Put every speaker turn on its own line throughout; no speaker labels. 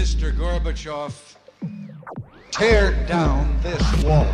Mr. Gorbachev, tear down this wall.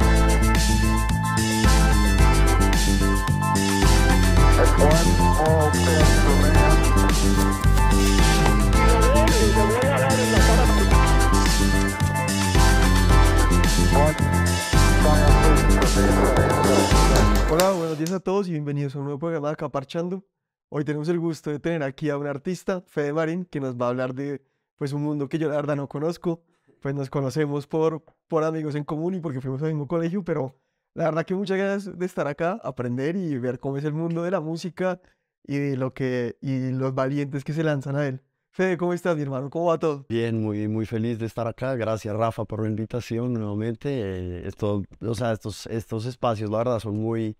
Hola, buenos días a todos y bienvenidos a un nuevo programa de Acá Parchando. Hoy tenemos el gusto de tener aquí a un artista, Fede Marín, que nos va a hablar de pues un mundo que yo la verdad no conozco. Pues nos conocemos por, por amigos en común y porque fuimos al mismo colegio, pero la verdad que muchas ganas de estar acá, aprender y ver cómo es el mundo de la música y de lo que y los valientes que se lanzan a él. Fede, ¿cómo estás, mi hermano? ¿Cómo va todo?
Bien, muy, muy feliz de estar acá. Gracias, Rafa, por la invitación nuevamente. Eh, esto, o sea, estos, estos espacios, la verdad, son muy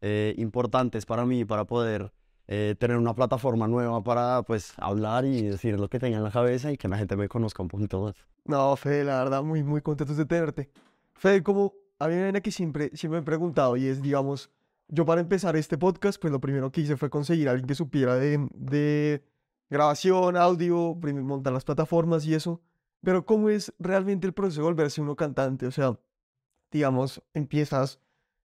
eh, importantes para mí, para poder eh, tener una plataforma nueva para, pues, hablar y decir lo que tenga en la cabeza y que la gente me conozca un poquito más.
No, Fede, la verdad, muy, muy contentos de tenerte. Fede, como a mí hay una que siempre, siempre me he preguntado y es, digamos, yo para empezar este podcast, pues lo primero que hice fue conseguir a alguien que supiera de, de grabación, audio, montar las plataformas y eso. Pero ¿cómo es realmente el proceso de volverse uno cantante? O sea, digamos, empiezas,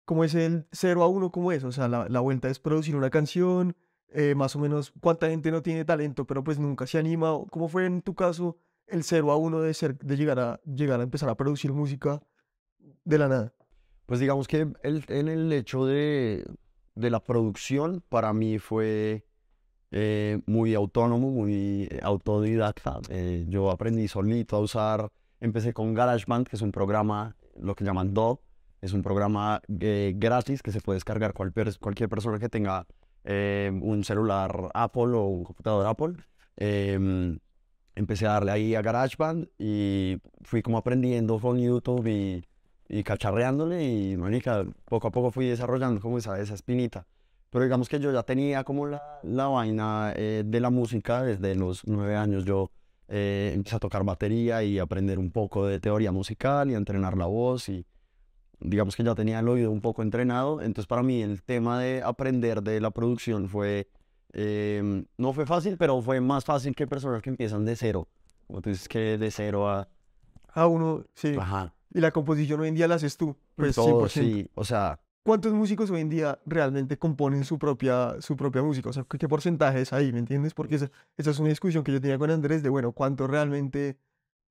¿cómo es el 0 a 1? ¿Cómo es? O sea, la, la vuelta es producir una canción, eh, más o menos cuánta gente no tiene talento, pero pues nunca se anima. ¿Cómo fue en tu caso el 0 a 1 de, ser, de llegar, a, llegar a empezar a producir música de la nada?
Pues digamos que el, en el hecho de, de la producción, para mí fue eh, muy autónomo, muy eh, autodidacta. Eh, yo aprendí solito a usar, empecé con GarageBand, que es un programa, lo que llaman DAW, es un programa eh, gratis que se puede descargar cualquier, cualquier persona que tenga eh, un celular Apple o un computador Apple. Em, empecé a darle ahí a GarageBand y fui como aprendiendo con YouTube y, y cacharreándole y, manica, poco a poco fui desarrollando como esa, esa espinita. Pero digamos que yo ya tenía como la, la vaina eh, de la música desde los nueve años. Yo eh, empecé a tocar batería y aprender un poco de teoría musical y a entrenar la voz y digamos que ya tenía el oído un poco entrenado. Entonces para mí el tema de aprender de la producción fue, eh, no fue fácil, pero fue más fácil que personas que empiezan de cero. Como tú dices que de cero a...
A uno, sí.
Ajá.
Y la composición hoy en día la haces tú. Pues
todo,
100%.
sí. O sea,
¿Cuántos músicos hoy en día realmente componen su propia, su propia música? O sea, ¿qué, qué porcentaje es ahí? ¿Me entiendes? Porque esa, esa es una discusión que yo tenía con Andrés de, bueno, ¿cuánto realmente,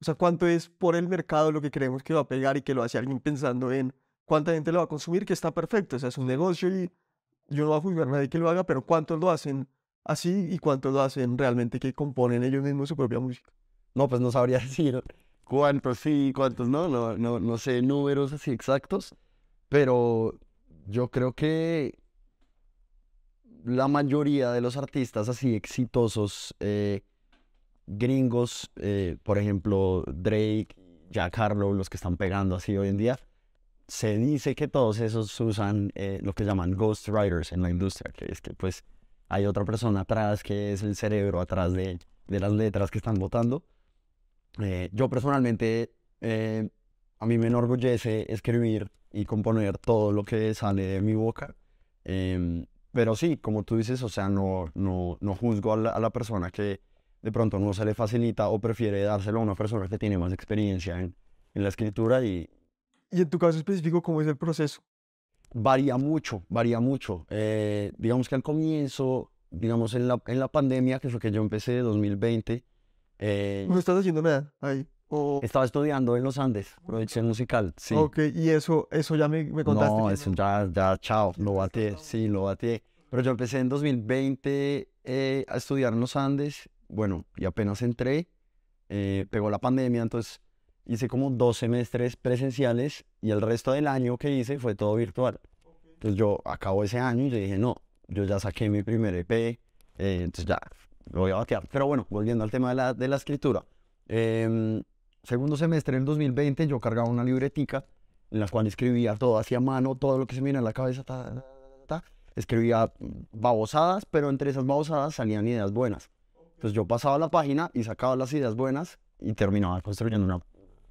o sea, cuánto es por el mercado lo que creemos que va a pegar y que lo hace alguien pensando en cuánta gente lo va a consumir, que está perfecto, o sea, es un negocio y yo no voy a juzgar a nadie que lo haga, pero ¿cuántos lo hacen así y cuántos lo hacen realmente que componen ellos mismos su propia música?
no, pues no sabría decir cuántos sí, cuántos no, no, no, no sé números así exactos, pero yo creo que la mayoría de los artistas así exitosos eh, gringos, eh, por ejemplo, Drake, Jack Harlow, los que están pegando así hoy en día, se dice que todos esos usan eh, lo que llaman ghostwriters en la industria, que es que pues hay otra persona atrás que es el cerebro atrás de, de las letras que están votando. Eh, yo personalmente, eh, a mí me enorgullece escribir y componer todo lo que sale de mi boca. Em, pero sí, como tú dices, o sea, no, no, no juzgo a la, a la persona que de pronto no se le facilita o prefiere dárselo a una persona que tiene más experiencia en, en la escritura y
Y en tu caso específico, ¿cómo es el proceso?
varía mucho, varía mucho. Eh, digamos que al comienzo, digamos en la, en la pandemia, que fue que yo empecé 2020, eh,
No estás haciendo nada ahí. O,
estaba estudiando en los Andes, producción musical, sí.
Ok, y eso, eso ya me, me contaste.
No, eso ya, ya, chao, lo bateé, sí, lo bateé. Pero yo empecé en 2020 eh, a estudiar en los Andes, bueno, y apenas entré, eh, pegó la pandemia, entonces hice como dos semestres presenciales y el resto del año que hice fue todo virtual. Entonces yo acabo ese año y yo dije, no, yo ya saqué mi primer EP, eh, entonces ya, lo voy a batear. Pero bueno, volviendo al tema de la, de la escritura. em, segundo semestre del 2020 yo cargaba una libretica en la cual escribía todo hacia mano, todo lo que se me viene a la cabeza, escribía babosadas, pero entre esas babosadas salían ideas buenas. Entonces yo pasaba la página y sacaba las ideas buenas y terminaba construyendo una,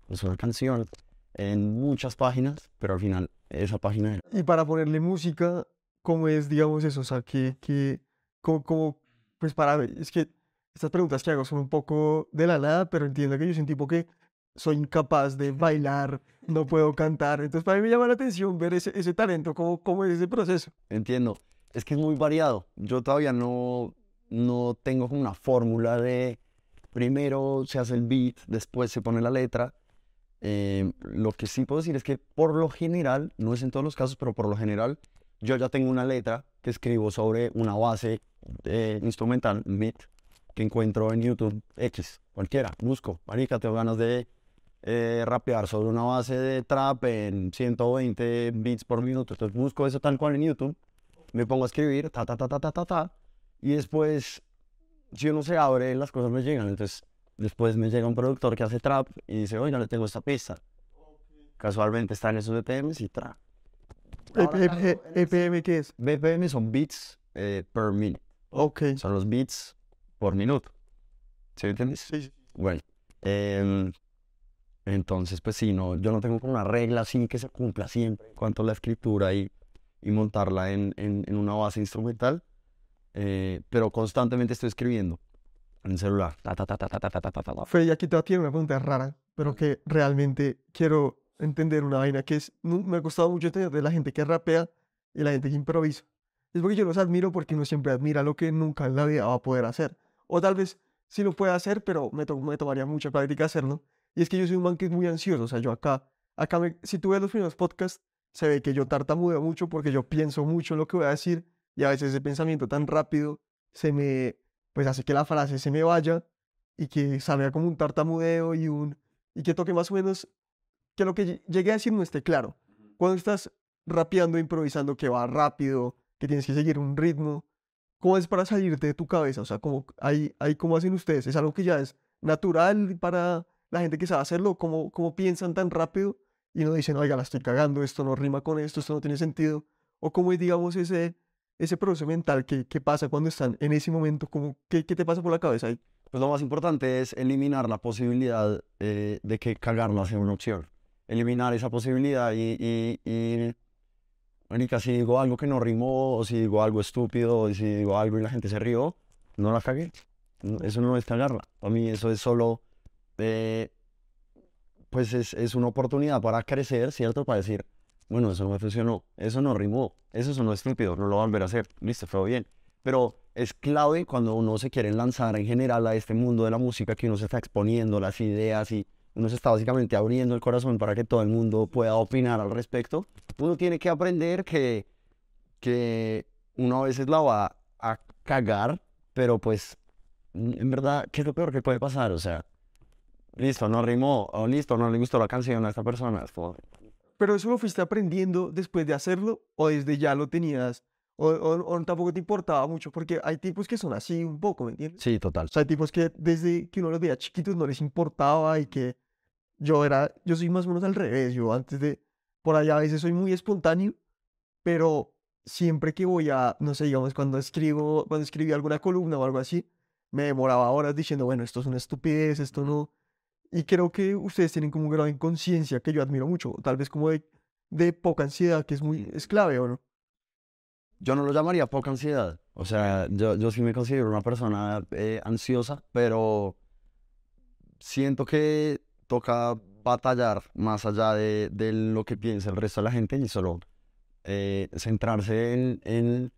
pues, una canción en muchas páginas, pero al final esa página era.
Y para ponerle música, ¿cómo es, digamos, eso? O sea, que, que, como, como, pues para ver, es que estas preguntas que hago son un poco de la nada, pero entiendo que yo soy un tipo que soy incapaz de bailar, no puedo cantar. Entonces, para mí me llama la atención ver ese, ese talento, cómo, cómo es ese proceso.
Entiendo. Es que es muy variado. Yo todavía no, no tengo como una fórmula de primero se hace el beat, después se pone la letra. Eh, lo que sí puedo decir es que por lo general, no es en todos los casos, pero por lo general, yo ya tengo una letra que escribo sobre una base instrumental, beat, que encuentro en YouTube X, cualquiera, busco, marica, tengo ganas de eh, rapear sobre una base de trap en 120 beats por minuto, entonces busco eso tal cual en YouTube, me pongo a escribir, ta, ta, ta, ta, ta, ta, ta, y después, si uno se abre, las cosas me llegan, entonces después me llega un productor que hace trap y dice, oiga, le tengo esta pista, casualmente está en esos BPMs y tra. Ahora caigo en ese-
EPM, ¿qué es?
BPM son beats eh, per minute.
Ok.
Son los beats por minuto. ¿Sí me entiendes?
Sí, sí.
Bueno. em, entonces, pues sí, no, yo no tengo como una regla así que se cumpla siempre en cuanto a la escritura y, y montarla en, en- en una base instrumental eh, pero constantemente estoy escribiendo en el celular. Ta,
aquí te va a tener una pregunta rara, pero que realmente quiero entender una vaina que es, me ha costado mucho entender de la gente que rapea y la gente que improvisa. Es porque yo los admiro porque uno siempre admira lo que nunca en la vida va a poder hacer. O tal vez sí lo puede hacer, pero me, to me tomaría mucha práctica hacerlo. Y es que yo soy un man que es muy ansioso, o sea, yo acá, acá me, si tú ves los primeros podcasts, se ve que yo tartamudeo mucho porque yo pienso mucho en lo que voy a decir y a veces ese pensamiento tan rápido se me, pues hace que la frase se me vaya y que salga como un tartamudeo y un y que toque más o menos que lo que lle- llegué a decir no esté claro. Cuando estás rapeando, improvisando, que va rápido, que tienes que seguir un ritmo, ¿cómo es para salirte de tu cabeza? O sea, ¿cómo, ahí, ahí, ¿cómo hacen ustedes? ¿Es algo que ya es natural para la gente que sabe hacerlo? ¿Cómo, cómo piensan tan rápido y no dicen, oiga, la estoy cagando, esto no rima con esto, esto no tiene sentido? ¿O cómo es, digamos, ese, ese proceso mental que, que pasa cuando están en ese momento? ¿Cómo, qué, ¿Qué te pasa por la cabeza ahí?
Pues lo más importante es eliminar la posibilidad eh, de que cagarla sea una opción. Eliminar esa posibilidad y, y, y marica, si digo algo que no rimó, o si digo algo estúpido, o si digo algo y la gente se rió, no la cagué. Eso no es cagarla. Para mí eso es solo, eh, pues es, es una oportunidad para crecer, ¿cierto? Para decir, bueno, eso no funcionó, eso no rimó, eso sonó estúpido, no lo voy a volver a hacer, listo, fue bien. Pero es clave cuando uno se quiere lanzar en general a este mundo de la música, que uno se está exponiendo las ideas y uno se está básicamente abriendo el corazón para que todo el mundo pueda opinar al respecto. Uno tiene que aprender que, que uno a veces la va a cagar, pero pues en verdad, ¿qué es lo peor que puede pasar? O sea, listo, no rimó, o listo, no le gustó la canción a esta persona.
¿Pero eso lo fuiste aprendiendo después de hacerlo o desde ya lo tenías? O, o- o tampoco te importaba mucho? Porque hay tipos que son así un poco, ¿me entiendes?
Sí, total.
O sea, hay tipos que desde que uno los veía chiquitos no les importaba y que yo era, yo soy más o menos al revés. Yo antes de, por allá a veces soy muy espontáneo, pero siempre que voy a, no sé, digamos, cuando escribo, cuando escribí alguna columna o algo así, me demoraba horas diciendo, bueno, esto es una estupidez, esto no. Y creo que ustedes tienen como un grado de inconsciencia que yo admiro mucho, tal vez como de, de poca ansiedad, que es muy, es clave, ¿o no?
Yo no lo llamaría poca ansiedad. O sea, yo, yo sí me considero una persona eh, ansiosa, pero siento que toca batallar más allá de, de lo que piensa el resto de la gente y solo eh, centrarse en, en,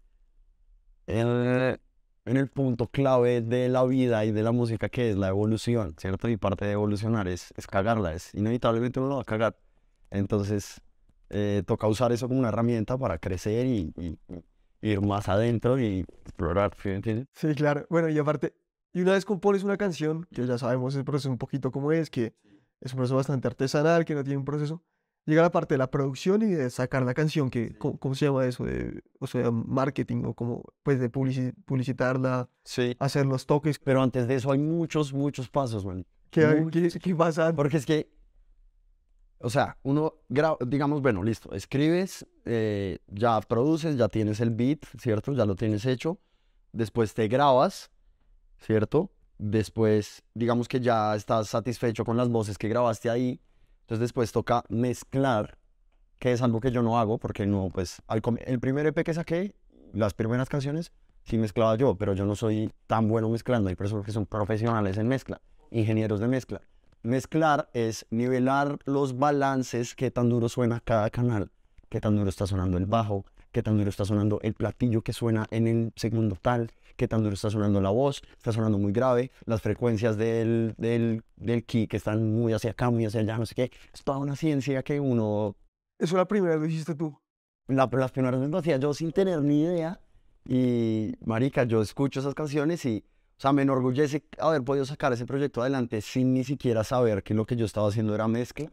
en, en el punto clave de la vida y de la música que es la evolución, ¿cierto? Y parte de evolucionar es, es cagarla, es inevitablemente uno lo va a cagar. Entonces, eh, toca usar eso como una herramienta para crecer y, y- y ir más adentro y explorar, ¿sí entiendes?
Sí, claro. Bueno, y aparte, y una vez compones una canción, que ya sabemos el proceso un poquito cómo es, que es un proceso bastante artesanal, que no tiene un proceso, llega la parte de la producción y de sacar la canción, que, ¿cómo, cómo se llama eso? De, o sea, marketing o como, pues de publici- publicitarla,
Sí.
hacer los toques.
Pero antes de eso hay muchos, muchos pasos, man.
¿Qué, qué,
Muchos.
qué pasa?
Porque es que, o sea, uno digamos, bueno, listo, escribes, eh, ya produces, ya tienes el beat, ¿cierto? Ya lo tienes hecho. Después te grabas, ¿cierto? Después, digamos que ya estás satisfecho con las voces que grabaste ahí. Entonces después toca mezclar, que es algo que yo no hago, porque no, pues, el primer EP que saqué, las primeras canciones, sí mezclaba yo, pero yo no soy tan bueno mezclando. Hay personas que son profesionales en mezcla, ingenieros de mezcla. Mezclar es nivelar los balances, qué tan duro suena cada canal, qué tan duro está sonando el bajo, qué tan duro está sonando el platillo que suena en el segundo tal, qué tan duro está sonando la voz, está sonando muy grave, las frecuencias del, del, del key que están muy hacia acá, muy hacia allá, no sé qué. Es toda una ciencia que uno
Eso la primera vez lo hiciste tú.
la- las primeras veces lo hacía yo sin tener ni idea. Y, marica, yo escucho esas canciones y, o sea, me enorgullece haber podido sacar ese proyecto adelante sin ni siquiera saber que lo que yo estaba haciendo era mezcla.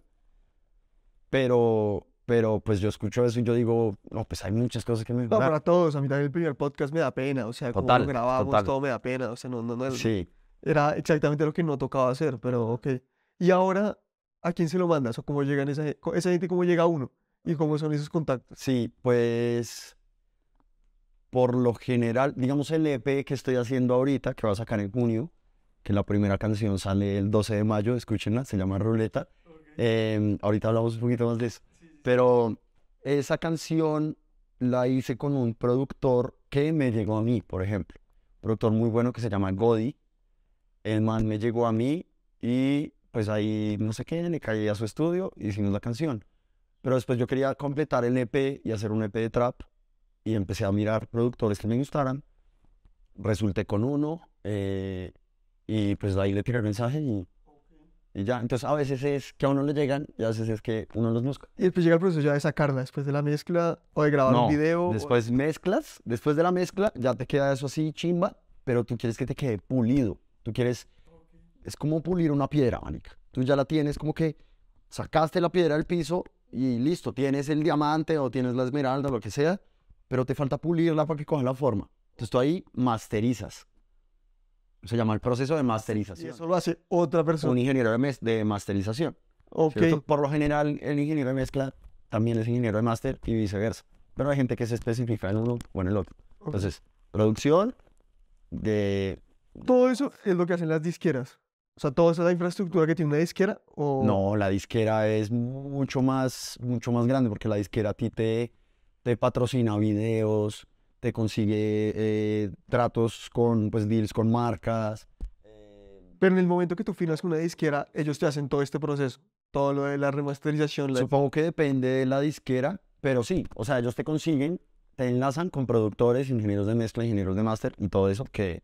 Pero, pero, pues yo escucho eso y yo digo, no, pues hay muchas cosas que
No,
mejorar.
para todos. A mí también el primer podcast me da pena. O sea, como
Total,
lo grabamos,
total.
todo me da pena. O sea, no, no, no.
Sí,
Era exactamente lo que no tocaba hacer, pero ok. Y ahora, ¿a quién se lo mandas? ¿O cómo llegan esa, gente, cómo llega uno? ¿Y cómo son esos contactos?
sí, pues, por lo general, digamos el EP que estoy haciendo ahorita, que va a sacar en junio, que la primera canción sale el 12 de mayo, escúchenla, se llama Ruleta. Em, ahorita hablamos un poquito más de eso. Pero esa canción la hice con un productor que me llegó a mí, por ejemplo. productor muy bueno que se llama Godi. El man me llegó a mí y pues ahí no sé qué, le caí a su estudio y hicimos la canción. Pero después yo quería completar el EP y hacer un EP de trap y empecé a mirar productores que me gustaran. Resulté con uno eh, y pues ahí le tiré el mensaje y, y ya. Entonces a veces es que a uno le llegan y a veces es que uno los busca.
Y después llega el proceso ya de sacarla, después de la mezcla, o de grabar
No,
un video. o-
Después mezclas, después de la mezcla ya te queda eso así chimba, pero tú quieres que te quede pulido. Tú quieres, es como pulir una piedra, manica. Tú ya la tienes como que sacaste la piedra del piso y listo, tienes el diamante o tienes la esmeralda, lo que sea, pero te falta pulirla para que coja la forma. Entonces tú ahí masterizas. Se llama el proceso de
Y
masterización.
eso lo hace otra
Un
persona.
ingeniero de, mes- de masterización.
Ok.
¿cierto? Por lo general, el ingeniero de mezcla también es ingeniero de máster y viceversa. Pero hay gente que se especifica en uno o en el otro. Entonces, producción de...
Todo eso es lo que hacen las disqueras. O sea, toda esa infraestructura que tiene una disquera. O...
No, la disquera es mucho más, mucho más grande porque la disquera a ti te, te patrocina videos, te consigue eh, tratos con, pues, deals con marcas.
Pero en el momento que tú firmas con una disquera, ellos te hacen todo este proceso. Todo lo de la remasterización. la-
Supongo que depende de la disquera, pero sí, o sea, ellos te consiguen, te enlazan con productores, ingenieros de mezcla, ingenieros de máster y todo eso que,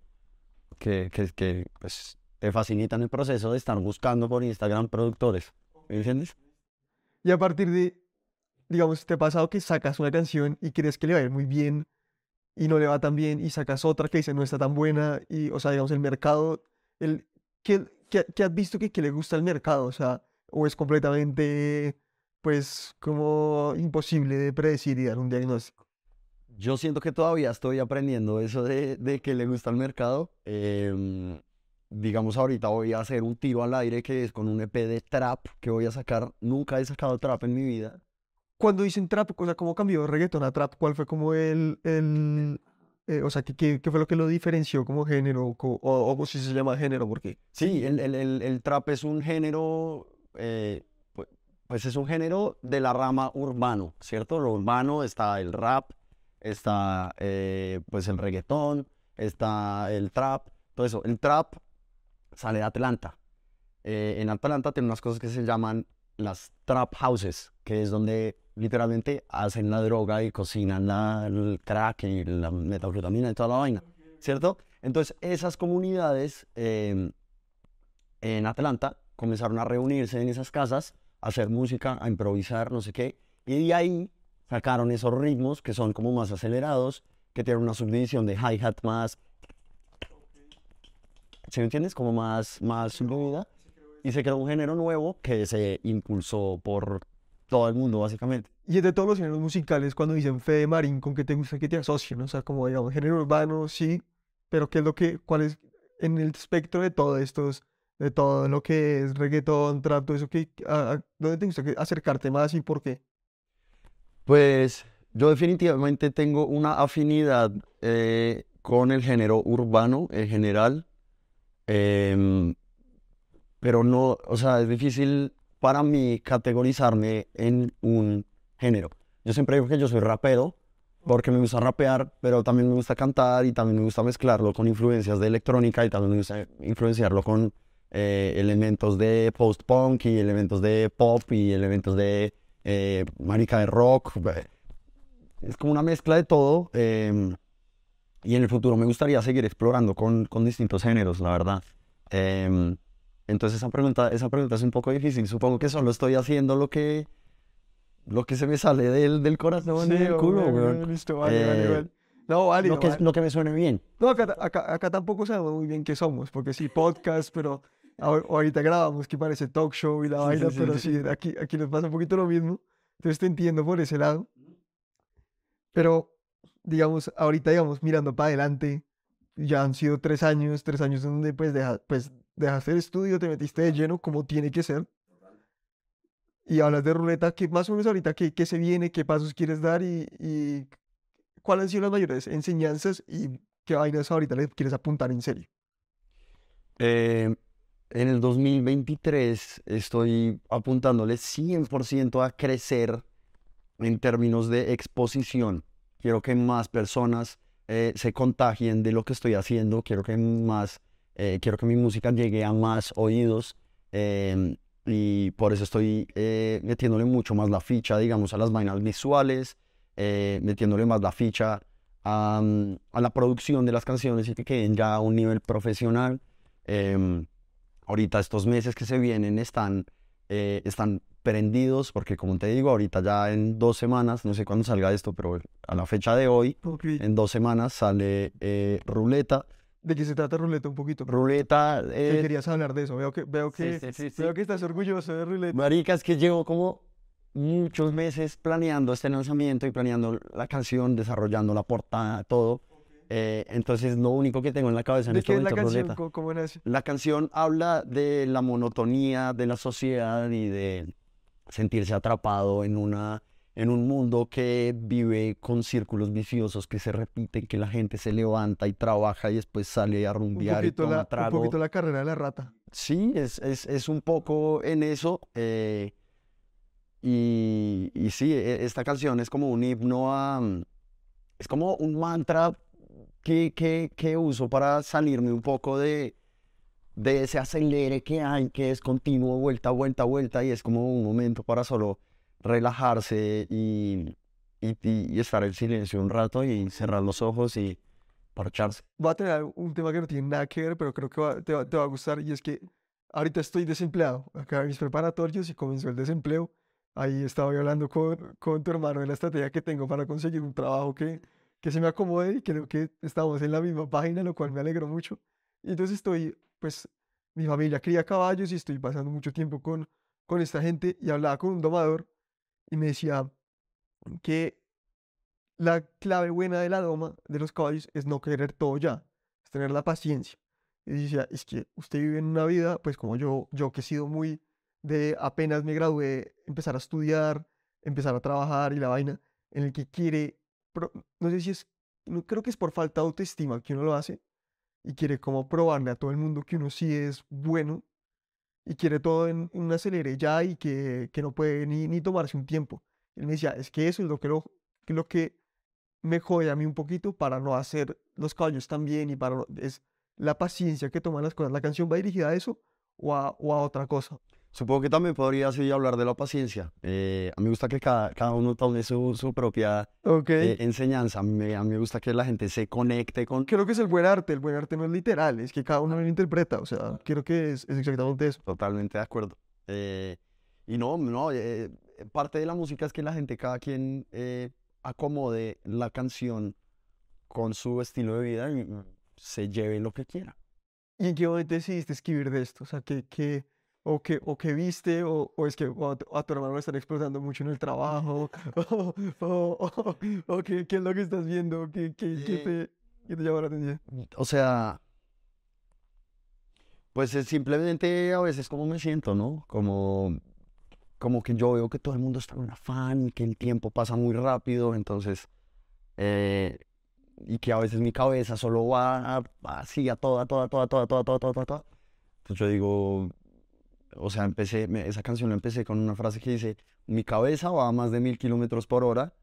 que, que, que, pues, te facilitan el proceso de estar buscando por Instagram productores. ¿Me entiendes?
Y a partir de, digamos, te ha pasado que sacas una canción y crees que le va a ir muy bien y no le va tan bien y sacas otra que dice no está tan buena y, o sea, digamos, el mercado, el, ¿qué, qué, qué has visto que, que le gusta al mercado? O sea, o es completamente, pues, como imposible de predecir y dar un diagnóstico.
Yo siento que todavía estoy aprendiendo eso de, de que le gusta al mercado. Em, digamos, ahorita voy a hacer un tiro al aire que es con un EP de trap que voy a sacar. Nunca he sacado trap en mi vida.
Cuando dicen trap, o sea, ¿cómo cambió reggaeton a trap? ¿Cuál fue como el, el eh, o sea, ¿qué, qué, qué fue lo que lo diferenció como género? co- O, o, si se llama género, porque
Sí, el, el- el- trap es un género, eh, pu- pues es un género de la rama urbano, ¿cierto? Lo urbano está el rap, está eh, pues el reggaetón, está el trap, todo eso. El trap sale de Atlanta. Eh, en Atlanta tiene unas cosas que se llaman las trap houses, que es donde literalmente hacen la droga y cocinan la, el crack y la metanfetamina y toda la vaina, ¿cierto? Entonces esas comunidades em, en Atlanta comenzaron a reunirse en esas casas, a hacer música, a improvisar, no sé qué, y de ahí sacaron esos ritmos que son como más acelerados, que tienen una subdivisión de hi-hat más, ¿sí me entiendes? Como más, más fluida, y se creó un género nuevo que se impulsó por todo el mundo, básicamente.
Y es de todos los géneros musicales, cuando dicen Fede Marín, ¿con qué te gusta que te asocien? O sea, como digamos, género urbano, sí, pero ¿qué es lo que, cuál es en el espectro de todos estos, de todo lo que es reggaetón, trap, todo eso, que, a- a- ¿dónde te gusta acercarte más y por qué?
Pues yo definitivamente tengo una afinidad eh, con el género urbano en general, em, pero no, o sea, es difícil para mí categorizarme en un género. Yo siempre digo que yo soy rapero, porque me gusta rapear, pero también me gusta cantar y también me gusta mezclarlo con influencias de electrónica y también me gusta influenciarlo con eh, elementos de post-punk y elementos de pop y elementos de eh, marica de rock. Es como una mezcla de todo. em, y en el futuro me gustaría seguir explorando con, con distintos géneros, la verdad. Entonces esa pregunta, esa pregunta es un poco difícil. Supongo que solo estoy haciendo lo que, lo que se me sale del, del corazón y del culo, weón.
listo, vale, vale,
Eh,
vale. No, vale,
Lo que,
vale.
lo que me suene bien.
No, acá, acá, acá tampoco sabemos muy bien qué somos, porque sí, podcast, pero ahor- ahorita grabamos que parece talk show y la
Sí,
vaina,
sí, sí,
pero
sí.
sí, aquí, aquí nos pasa un poquito lo mismo. Entonces te entiendo por ese lado. Pero, digamos, ahorita, digamos, mirando para adelante, ya han sido tres años, tres años donde pues, deja, pues dejaste el estudio, te metiste de lleno como tiene que ser. Y hablas de ruleta, que más o menos ahorita, ¿qué, qué se viene? ¿Qué pasos quieres dar? Y, y cuáles han sido las mayores enseñanzas y qué vainas ahorita le quieres apuntar en serio.
Eh, en el 2023 estoy apuntándole 100% a crecer en términos de exposición. Quiero que más personas eh, se contagien de lo que estoy haciendo. Quiero que más, eh, quiero que mi música llegue a más oídos. em, y por eso estoy eh, metiéndole mucho más la ficha, digamos, a las vainas visuales, eh, metiéndole más la ficha a, mm, a la producción de las canciones y que queden ya a un nivel profesional. Em, ahorita estos meses que se vienen están, eh, están prendidos porque como te digo, ahorita ya en dos semanas, no sé cuándo salga esto, pero a la fecha de hoy, en dos semanas sale eh, Ruleta.
¿De qué se trata Ruleta un poquito?
Ruleta
Que
es...
querías hablar de eso. Veo que, veo que,
sí, sí, sí.
veo que estás orgulloso de Ruleta.
Marica, es que llevo como muchos meses planeando este lanzamiento y planeando la canción, desarrollando la portada, todo. Eh, entonces lo único que tengo en la cabeza en
¿De
este
qué es la
momento
canción?
Ruleta.
¿Cómo?
La canción habla de la monotonía de la sociedad y de sentirse atrapado en una en un mundo que vive con círculos viciosos que se repiten, que la gente se levanta y trabaja y después sale a
Un
rumbear y
poquito,
toma
la, un
trago.
poquito la carrera de la rata.
Sí, es, es, es un poco en eso. eh, y, y sí, e- esta canción es como un himno a... Es como un mantra que, que, que uso para salirme un poco de, de ese acelere que hay, que es continuo, vuelta, vuelta, vuelta, y es como un momento para solo relajarse y, y, estar en silencio un rato y cerrar los ojos y parcharse.
Voy a tener un tema que no tiene nada que ver, pero creo que va- te, va, te va a gustar. Y es que ahorita estoy desempleado. Acabé mis preparatorios y comenzó el desempleo. Ahí estaba hablando con, con tu hermano de la estrategia que tengo para conseguir un trabajo que, que se me acomode y creo que estamos en la misma página, lo cual me alegró mucho. Entonces estoy, pues, mi familia cría caballos y estoy pasando mucho tiempo con, con esta gente y hablaba con un domador y me decía que la clave buena de la doma de los caballos es no querer todo ya, es tener la paciencia. Y decía, es que usted vive en una vida, pues como yo, yo que he sido muy de apenas me gradué, empezar a estudiar, empezar a trabajar y la vaina, en el que quiere, pro- no sé si es, no, creo que es por falta de autoestima que uno lo hace y quiere como probarle a todo el mundo que uno sí es bueno y quiere todo en, en un acelere ya y que, que no puede ni, ni tomarse un tiempo. Él me decía, es que eso es lo que, lo, lo que me jode a mí un poquito para no hacer los caballos tan bien y para no- es la paciencia que toman las cosas. ¿La canción va dirigida a eso o a, o a otra cosa?
Supongo que también podría así hablar de la paciencia. Eh, a mí me gusta que cada, cada uno tome su, su propia
Ok.
eh, enseñanza. A mí, me- a mí me gusta que la gente se conecte con...
Creo que es el buen arte. El buen arte no es literal, es que cada uno lo interpreta. O sea, creo que es, es exactamente eso.
Totalmente de acuerdo. Eh, y no, no, parte de la música es que la gente, cada quien acomode la canción con su estilo de vida y se lleve lo que quiera.
¿Y en qué momento decidiste escribir de esto? O sea, ¿qué, qué, o, qué, o qué viste? O, o es que o a, tu- hermano lo están explotando mucho en el trabajo? ¿O, o- o- qué, qué es lo que estás viendo? ¿Qué, qué, qué
Eh,
te, qué te llama la atención?
O sea, pues es simplemente a veces como me siento, ¿no? Como, como que yo veo que todo el mundo está en un afán y que el tiempo pasa muy rápido, entonces, eh, y que a veces mi cabeza solo va así a toda, toda, toda, toda, toda, toda, toda, toda, toda. Entonces yo digo, o sea, empecé, me- esa canción la empecé con una frase que dice, mi cabeza va a más de mil kilómetros por hora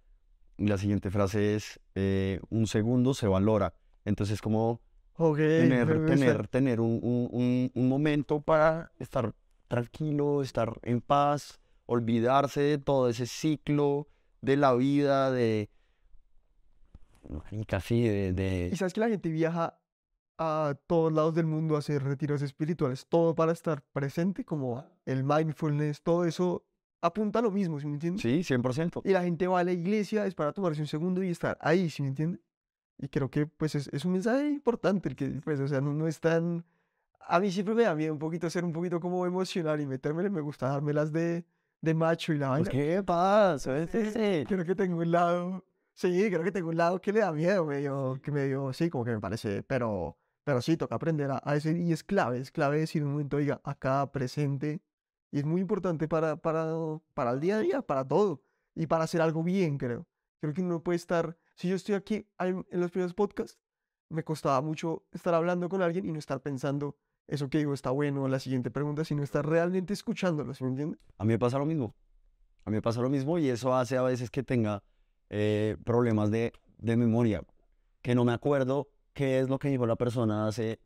y la siguiente frase es, eh, un segundo se valora. Entonces, como
Ok, me-
tener,
me-
tener, tener un, un- un- momento para estar tranquilo, estar en paz, olvidarse de todo ese ciclo de la vida, de... Sí, de... de-
Y sabes que la gente viaja a todos lados del mundo a hacer retiros espirituales, todo para estar presente, como el mindfulness, todo eso apunta a lo mismo, ¿sí me entiendes?
Sí, 100%.
Y la gente va a la iglesia es para tomarse un segundo y estar ahí, ¿sí me entiende? Y creo que pues es, es un mensaje importante el que, pues, o sea, no, no es tan... A mí siempre me da miedo un poquito ser un poquito como emocional y metérmele, me gusta dármelas de, de macho y la
Pues,
vaina.
¿qué pasa? Es ese.
Creo que tengo un lado, sí, creo que tengo un lado que le da miedo, medio, que medio, sí, como que me parece, pero, pero sí, toca aprender a, a decir, y es clave, es clave decir un momento, oiga, acá, presente, y es muy importante para, para, para el día a día, para todo, y para hacer algo bien, creo. Creo que uno puede estar, si yo estoy aquí en en los primeros podcasts, me costaba mucho estar hablando con alguien y no estar pensando, eso que digo está bueno, la siguiente pregunta, sino estar realmente escuchándolo, ¿sí me entiendes?
A mí me pasa lo mismo. A mí me pasa lo mismo y eso hace a veces que tenga eh, problemas de, de memoria, que no me acuerdo qué es lo que dijo la persona hace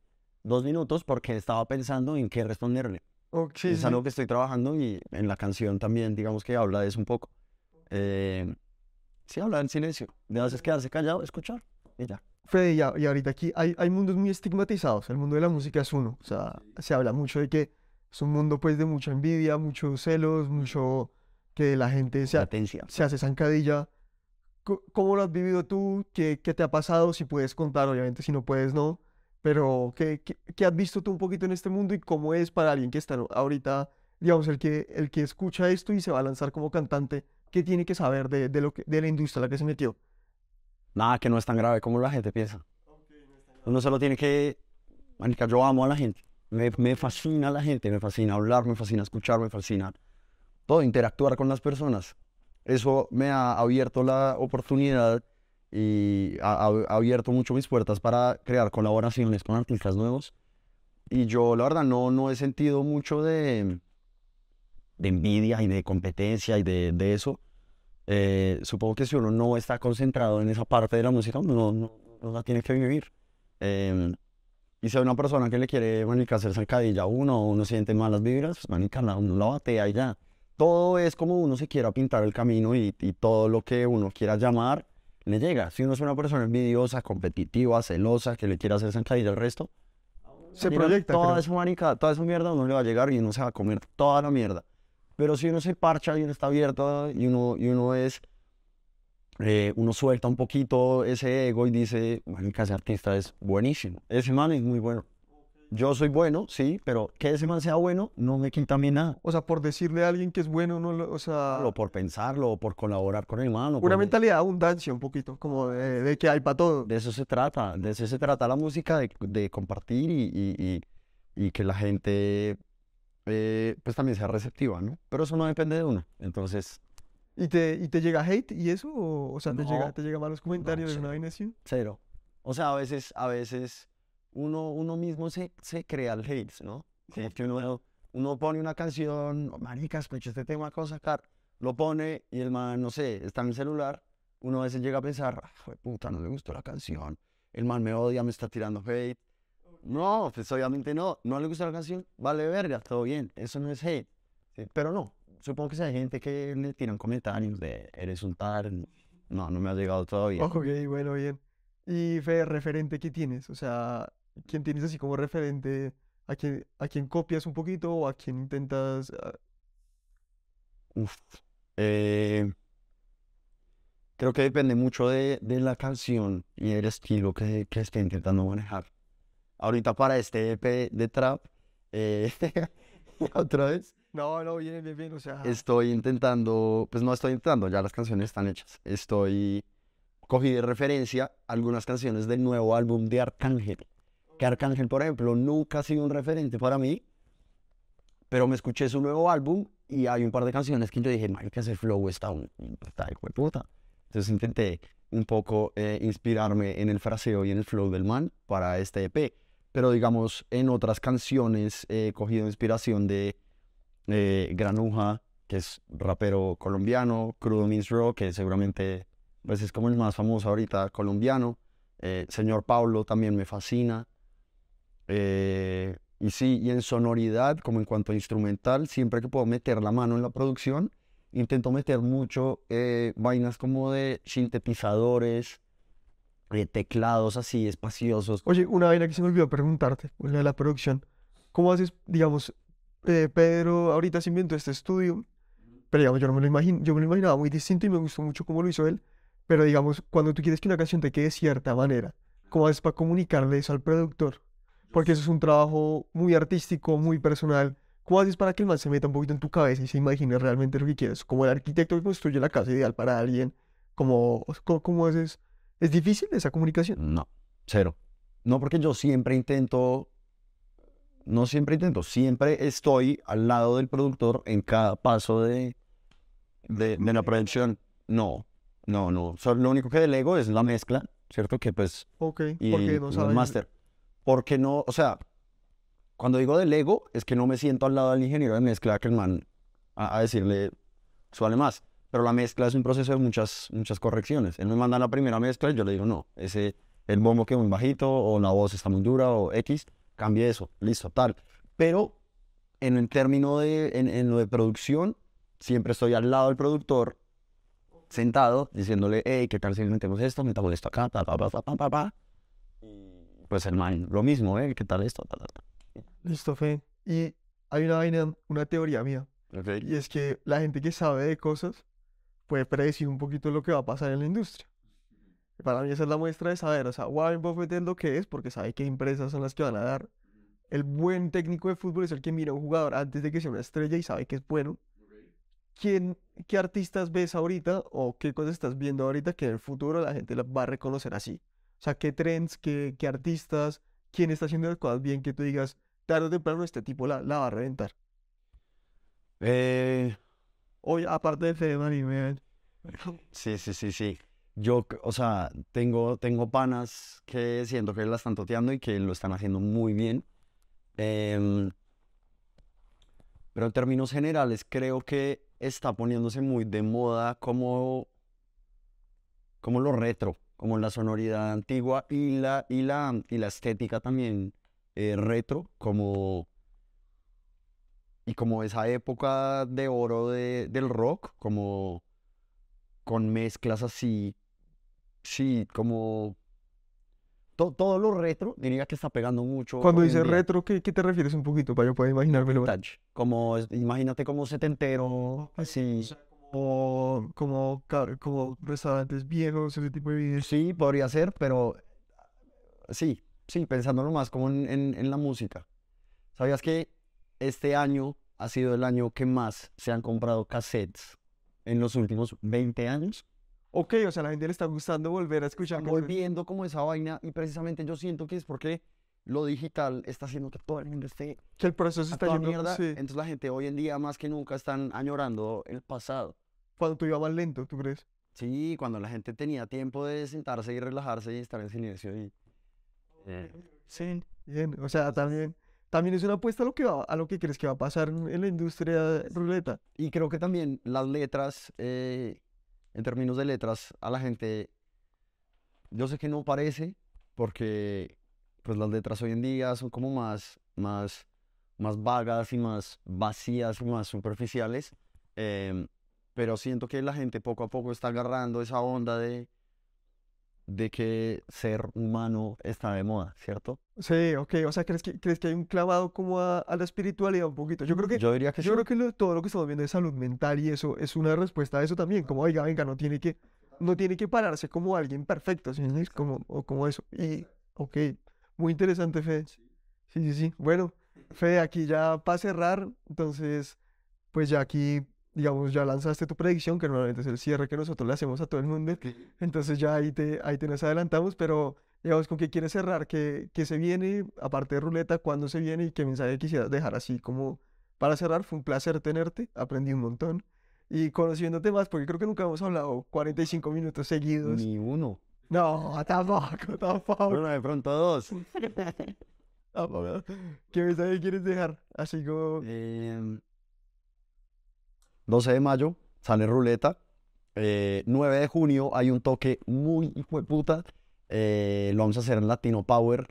dos minutos porque estaba pensando en qué responderle.
Ok, sí,
es algo que estoy trabajando y en la canción también, digamos que habla de eso un poco. Eh, sí, habla en silencio. De a veces quedarse callado, escuchar y ya.
Fede, y, a- y ahorita aquí hay, hay mundos muy estigmatizados. El mundo de la música es uno. O sea, se habla mucho de que es un mundo pues de mucha envidia, muchos celos, mucho que la gente se, ha- se hace zancadilla. ¿Cómo lo has vivido tú? ¿Qué, qué te ha pasado? Si puedes contar, obviamente, si no puedes, no. Pero, ¿qué, qué, qué has visto tú un poquito en este mundo y cómo es para alguien que está ahorita, digamos, el que, el que escucha esto y se va a lanzar como cantante? ¿Qué tiene que saber de, de, lo que, de la industria a la que se metió?
Nada, que no es tan grave como la gente piensa. Uno solo tiene que... Marica, yo amo a la gente. Me, me fascina la gente, me fascina hablar, me fascina escuchar, me fascina todo, interactuar con las personas. Eso me ha abierto la oportunidad y ha, ha- abierto mucho mis puertas para crear colaboraciones con artistas nuevos. Y yo, la verdad, no, no he sentido mucho de, de envidia y de competencia y de, de eso. Eh, supongo que si uno no está concentrado en esa parte de la música, uno no, no, la tiene que vivir. Em, y si hay una persona que le quiere, manica, hacer zancadilla a uno, uno siente malas vibras, pues, manica, uno la batea y ya. Todo es como uno se quiera pintar el camino y, y todo lo que uno quiera llamar, le llega. Si uno es una persona envidiosa, competitiva, celosa, que le quiere hacer zancadilla al resto,
Se proyecta,
Toda
creo.
esa manica, toda esa mierda, uno le va a llegar y uno se va a comer toda la mierda. Pero si uno se parcha y uno está abierto y uno, y uno es, eh, uno suelta un poquito ese ego y dice, manica, ese artista es buenísimo. Ese man es muy bueno. Yo soy bueno, sí, pero que ese man sea bueno no me quita a mí nada.
O sea, por decirle a alguien que es bueno, no lo- o sea,
O por pensarlo, o por colaborar con el man. o por-
una mentalidad de abundancia un poquito, como de, de que hay para todo.
De eso se trata, de eso se trata la música, de, de compartir y, y- y- y que la gente eh, pues también sea receptiva, ¿no? Pero eso no depende de uno. Entonces,
¿Y te, y te llega hate y eso? ¿O, o sea, te llega,
No,
te llega malos comentarios de
sé.
una vaina así?
cero. O sea, a veces, a veces uno, uno mismo se, se crea el hate, ¿no? Como que uno, uno pone una canción, marica, escucha este tema, cosa sacar, lo pone y el man, no sé, está en el celular, uno a veces llega a pensar, "Ah, puta, no le gustó la canción, el man me odia, me está tirando hate. No, pues obviamente no, no le gusta la canción, vale verga, todo bien, eso no es hate. ¿sí? Pero no, supongo que hay gente que le tiran comentarios de eres un tal, no, no me ha llegado todavía.
Ok, bueno, bien. ¿Y Fe, referente qué tienes? O sea, ¿quién tienes así como referente? ¿A quién, a quién copias un poquito o a quién intentas? ah,
Uf, eh, creo que depende mucho de, de la canción y el estilo que, que esté intentando manejar. Ahorita para este EP de trap, eh, otra vez,
No, no, bien, bien, bien. O sea,
estoy intentando, pues no estoy intentando, ya las canciones están hechas. Estoy, cogí de referencia algunas canciones del nuevo álbum de Arcángel. Que Arcángel, por ejemplo, nunca ha sido un referente para mí, pero me escuché su nuevo álbum y hay un par de canciones que yo dije, marica, ese flow está, un, está de puta. Entonces intenté un poco eh, inspirarme en el fraseo y en el flow del man para este EP. Pero digamos, en otras canciones he cogido inspiración de eh, Granuja, que es rapero colombiano, Crudo Means Raw, que seguramente pues es como el más famoso ahorita colombiano. Eh, señor Pablo también me fascina. Eh, y sí, y en sonoridad, como en cuanto a instrumental, siempre que puedo meter la mano en la producción, intento meter mucho eh, vainas como de sintetizadores, eh, teclados así espaciosos.
Oye, una vaina que se me olvidó preguntarte, la de la producción. ¿Cómo haces, digamos, eh, Pedro ahorita se inventó este estudio, pero digamos, yo no me lo imagino, yo me lo imaginaba muy distinto y me gustó mucho cómo lo hizo él, pero digamos, cuando tú quieres que una canción te quede de cierta manera, ¿cómo haces para comunicarle eso al productor? Porque eso es un trabajo muy artístico, muy personal. ¿Cómo haces para que el man se meta un poquito en tu cabeza y se imagine realmente lo que quieres? Como el arquitecto que construye la casa ideal para alguien, ¿cómo, cómo, cómo haces? ¿Es difícil esa comunicación?
No, cero. No, porque yo siempre intento, no siempre intento, siempre estoy al lado del productor en cada paso de, de, de la producción. No, no, no. Solo lo único que delego es la mezcla, ¿cierto? Que pues,
Ok,
y
porque no
el
sabes.
Porque no, o sea, cuando digo delego, es que no me siento al lado del ingeniero de mezcla que a, a decirle, suale más. Pero la mezcla es un proceso de muchas, muchas correcciones. Él me manda la primera mezcla y yo le digo, no, ese, el bombo quedó muy bajito, o la voz está muy dura, o X, cambie eso, listo, tal. Pero en el término de, en, en lo de producción, siempre estoy al lado del productor, sentado, diciéndole, hey, ¿qué tal si metemos esto? Metamos esto acá, ta, ta, ta, ta, ta, ta, ta. Y pues el man, lo mismo, ¿eh? ¿Qué tal esto?
Listo, Fe. Y hay una vaina, una teoría mía, y es que la gente que sabe de cosas puede predecir un poquito lo que va a pasar en la industria. Para mí esa es la muestra de saber, o sea, Warren Buffett es lo que es porque sabe qué empresas son las que van a dar. El buen técnico de fútbol es el que mira a un jugador antes de que sea una estrella y sabe que es bueno. ¿Quién, qué artistas ves ahorita o qué cosas estás viendo ahorita que en el futuro la gente la va a reconocer así? O sea, qué trends, qué, qué artistas, quién está haciendo las cosas bien que tú digas, tarde o temprano este tipo la, la va a reventar.
Eh,
Hoy, aparte de Fede Maribel,
sí, sí, sí, sí. Yo, o sea, tengo, tengo panas que siento que la están toteando y que lo están haciendo muy bien. Em, pero en términos generales, creo que está poniéndose muy de moda como, como lo retro, como la sonoridad antigua y la, y la, y la estética también eh, retro, como, y como esa época de oro de- del rock, como con mezclas así, sí, como to- todo lo retro, diría que está pegando mucho
cuando dices retro, ¿qué, qué te refieres un poquito para yo poder imaginármelo?
Como, imagínate como setentero, así.
Como, como, como restaurantes viejos, ese tipo de videos.
Sí, podría ser, pero sí, sí, pensándolo más como en, en- en la música. ¿Sabías que este año ha sido el año que más se han comprado cassettes en los últimos 20 años?
Ok, o sea, a la gente le está gustando volver a escuchar
volviendo como esa vaina y precisamente yo siento que es porque lo digital está haciendo que todo el mundo esté
que el proceso está yendo,
mierda.
sí,
Entonces la gente hoy en día más que nunca están añorando el pasado.
cuando tú ibas lento, ¿tú crees?
Sí, cuando la gente tenía tiempo de sentarse y relajarse y estar en silencio y... eh,
Sí. Bien, o sea, también, también es una apuesta a lo que va, a lo que crees que va a pasar en, en la industria ruleta.
Y creo que también las letras, eh, en términos de letras, a la gente, yo sé que no parece, porque pues las letras hoy en día son como más, más, más vagas y más vacías y más superficiales, em, pero siento que la gente poco a poco está agarrando esa onda de, de que ser humano está de moda, ¿cierto?
Sí, ok, o sea, ¿crees que, crees que hay un clavado como a, a la espiritualidad un poquito? Yo creo que,
Yo diría que
yo
sí.
creo que lo- todo lo que estamos viendo de salud mental y eso es una respuesta a eso también, como, oiga, venga, no tiene que, no tiene que pararse como alguien perfecto, ¿sí? Como, o como eso. Y, ok, muy interesante, Fede. Sí, sí, sí. Bueno, Fede, aquí ya para cerrar, entonces, pues ya aquí, digamos, ya lanzaste tu predicción, que normalmente es el cierre que nosotros le hacemos a todo el mundo. Entonces ya ahí te, ahí te nos adelantamos, pero digamos, ¿con qué quieres cerrar? ¿Qué, qué se viene? Aparte de ruleta, ¿cuándo se viene? ¿Y qué mensaje quisieras dejar así como para cerrar? Fue un placer tenerte, aprendí un montón. Y conociéndote más, porque creo que nunca hemos hablado 45 minutos seguidos.
Ni uno.
No, tampoco, tampoco.
Bueno, de pronto dos.
tampoco. ¿Qué mensaje quieres dejar? Así como...
Em, 12 de mayo sale Ruleta. Eh, 9 de junio hay un toque muy hijo de puta. eh, lo vamos a hacer en Latino Power.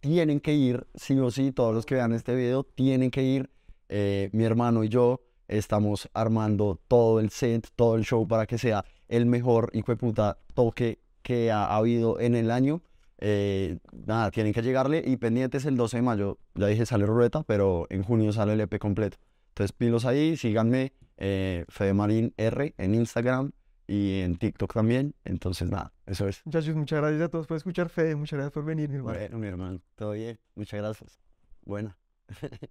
Tienen que ir, sí o sí, todos los que vean este video tienen que ir. Eh, mi hermano y yo estamos armando todo el set, todo el show para que sea el mejor hijo de puta toque que ha habido en el año. Eh, nada, tienen que llegarle y pendientes el 12 de mayo. Ya dije sale ruleta, pero en junio sale el EP completo. Entonces pilos ahí, síganme, eh, Fedemarín R en Instagram y en TikTok también. Entonces nada, eso es.
Muchachos, muchas gracias a todos por escuchar, Fede. Muchas gracias por venir, mi hermano.
Bueno, mi hermano, todo bien, muchas gracias. Buena.